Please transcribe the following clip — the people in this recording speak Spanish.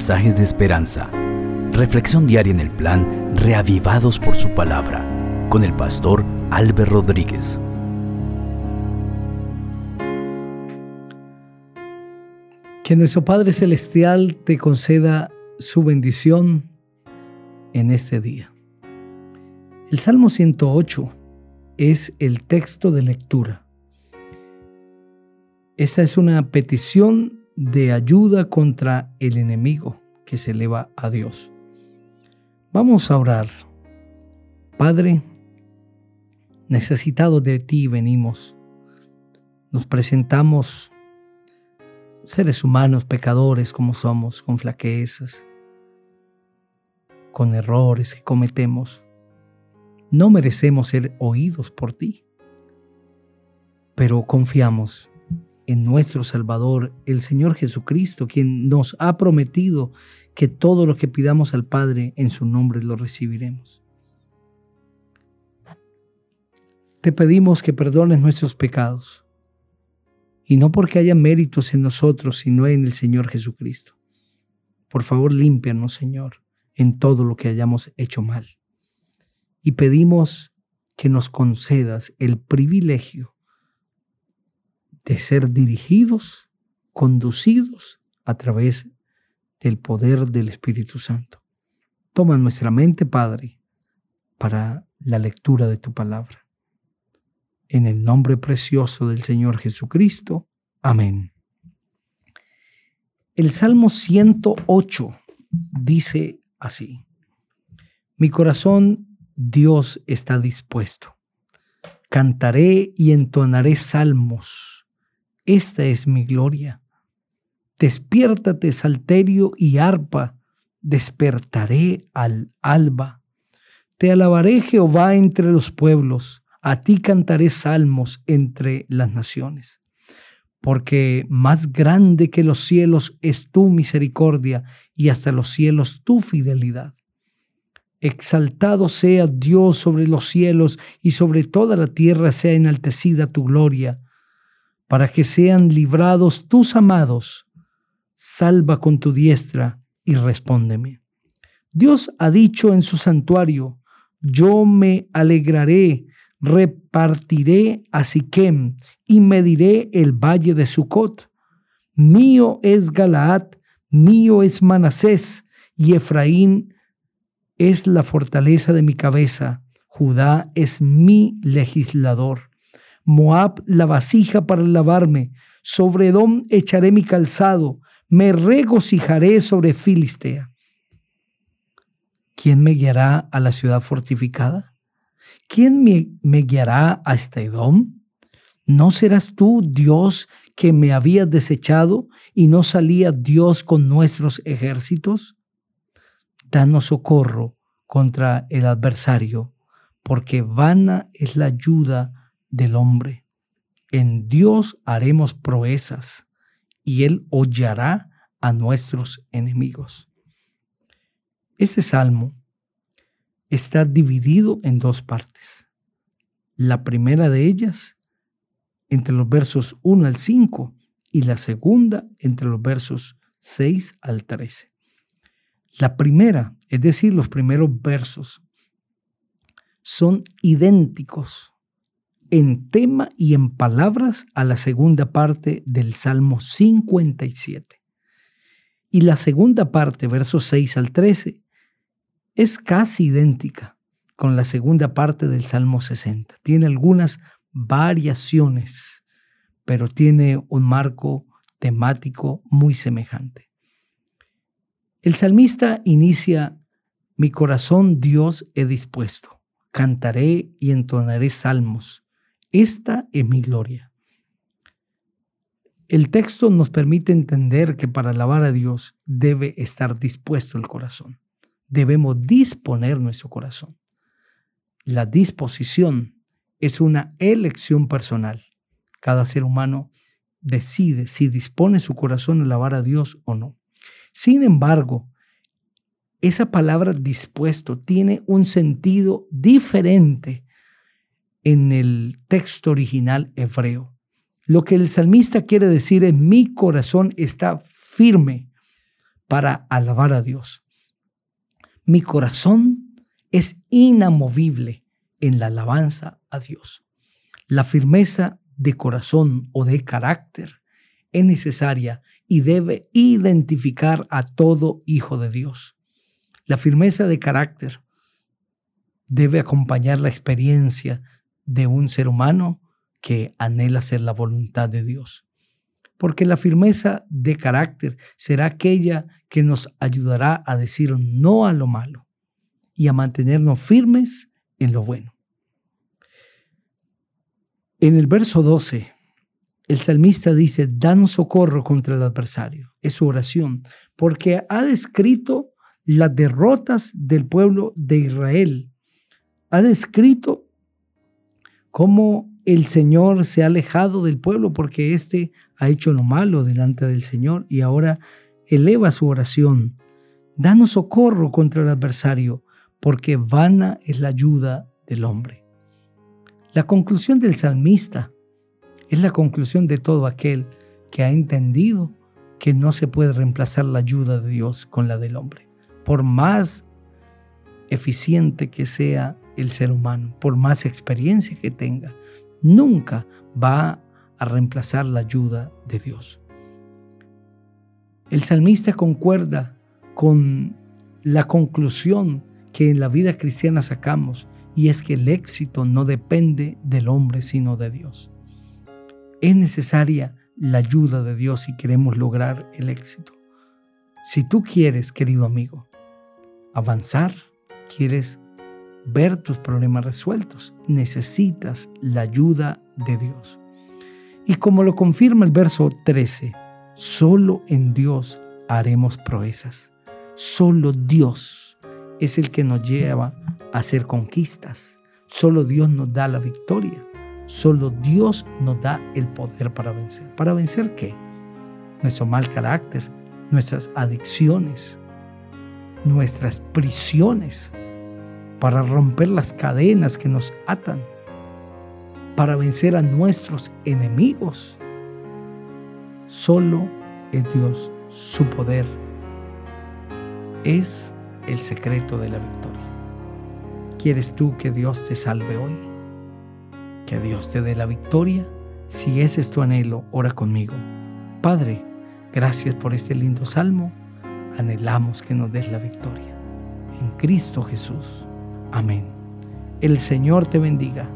mensajes de esperanza. Reflexión diaria en el plan Reavivados por su palabra con el pastor Álvaro Rodríguez. Que nuestro Padre Celestial te conceda su bendición en este día. El Salmo 108 es el texto de lectura. Esta es una petición de ayuda contra el enemigo que se eleva a Dios. Vamos a orar. Padre, necesitados de ti venimos. Nos presentamos seres humanos, pecadores como somos, con flaquezas, con errores que cometemos. No merecemos ser oídos por ti, pero confiamos en nuestro Salvador, el Señor Jesucristo, quien nos ha prometido que todo lo que pidamos al Padre en su nombre lo recibiremos. Te pedimos que perdones nuestros pecados, y no porque haya méritos en nosotros, sino en el Señor Jesucristo. Por favor, límpianos, Señor, en todo lo que hayamos hecho mal. Y pedimos que nos concedas el privilegio de ser dirigidos, conducidos a través del poder del Espíritu Santo. Toma nuestra mente, Padre, para la lectura de tu palabra. En el nombre precioso del Señor Jesucristo. Amén. El Salmo 108 dice así, Mi corazón, Dios, está dispuesto. Cantaré y entonaré salmos esta es mi gloria. Despiértate, salterio y arpa, despertaré al alba. Te alabaré, Jehová, entre los pueblos, a ti cantaré salmos entre las naciones. Porque más grande que los cielos es tu misericordia y hasta los cielos tu fidelidad. Exaltado sea Dios sobre los cielos y sobre toda la tierra sea enaltecida tu gloria para que sean librados tus amados. Salva con tu diestra y respóndeme. Dios ha dicho en su santuario, yo me alegraré, repartiré a Siquem y mediré el valle de Sucot. Mío es Galaad, mío es Manasés, y Efraín es la fortaleza de mi cabeza, Judá es mi legislador. Moab la vasija para lavarme, sobre Edom echaré mi calzado, me regocijaré sobre Filistea. ¿Quién me guiará a la ciudad fortificada? ¿Quién me, me guiará hasta Edom? ¿No serás tú, Dios, que me habías desechado y no salía Dios con nuestros ejércitos? Danos socorro contra el adversario, porque vana es la ayuda del hombre. En Dios haremos proezas y Él hollará a nuestros enemigos. Ese salmo está dividido en dos partes. La primera de ellas entre los versos 1 al 5 y la segunda entre los versos 6 al 13. La primera, es decir, los primeros versos, son idénticos en tema y en palabras a la segunda parte del Salmo 57. Y la segunda parte, versos 6 al 13, es casi idéntica con la segunda parte del Salmo 60. Tiene algunas variaciones, pero tiene un marco temático muy semejante. El salmista inicia, mi corazón Dios he dispuesto, cantaré y entonaré salmos esta es mi gloria. El texto nos permite entender que para alabar a Dios debe estar dispuesto el corazón. Debemos disponer nuestro corazón. La disposición es una elección personal. Cada ser humano decide si dispone su corazón a alabar a Dios o no. Sin embargo, esa palabra dispuesto tiene un sentido diferente en el texto original hebreo. Lo que el salmista quiere decir es mi corazón está firme para alabar a Dios. Mi corazón es inamovible en la alabanza a Dios. La firmeza de corazón o de carácter es necesaria y debe identificar a todo hijo de Dios. La firmeza de carácter debe acompañar la experiencia de un ser humano que anhela hacer la voluntad de Dios. Porque la firmeza de carácter será aquella que nos ayudará a decir no a lo malo y a mantenernos firmes en lo bueno. En el verso 12, el salmista dice, danos socorro contra el adversario. Es su oración, porque ha descrito las derrotas del pueblo de Israel. Ha descrito cómo el Señor se ha alejado del pueblo porque éste ha hecho lo malo delante del Señor y ahora eleva su oración. Danos socorro contra el adversario, porque vana es la ayuda del hombre. La conclusión del salmista es la conclusión de todo aquel que ha entendido que no se puede reemplazar la ayuda de Dios con la del hombre. Por más eficiente que sea el ser humano, por más experiencia que tenga, nunca va a reemplazar la ayuda de Dios. El salmista concuerda con la conclusión que en la vida cristiana sacamos y es que el éxito no depende del hombre sino de Dios. Es necesaria la ayuda de Dios si queremos lograr el éxito. Si tú quieres, querido amigo, avanzar, quieres ver tus problemas resueltos, necesitas la ayuda de Dios. Y como lo confirma el verso 13, solo en Dios haremos proezas. Solo Dios es el que nos lleva a hacer conquistas. Solo Dios nos da la victoria. Solo Dios nos da el poder para vencer. ¿Para vencer qué? Nuestro mal carácter, nuestras adicciones, nuestras prisiones, para romper las cadenas que nos atan, para vencer a nuestros enemigos. Solo en Dios su poder es el secreto de la victoria. ¿Quieres tú que Dios te salve hoy? ¿Que Dios te dé la victoria? Si ese es tu anhelo, ora conmigo. Padre, gracias por este lindo salmo. Anhelamos que nos des la victoria. En Cristo Jesús. Amén. El Señor te bendiga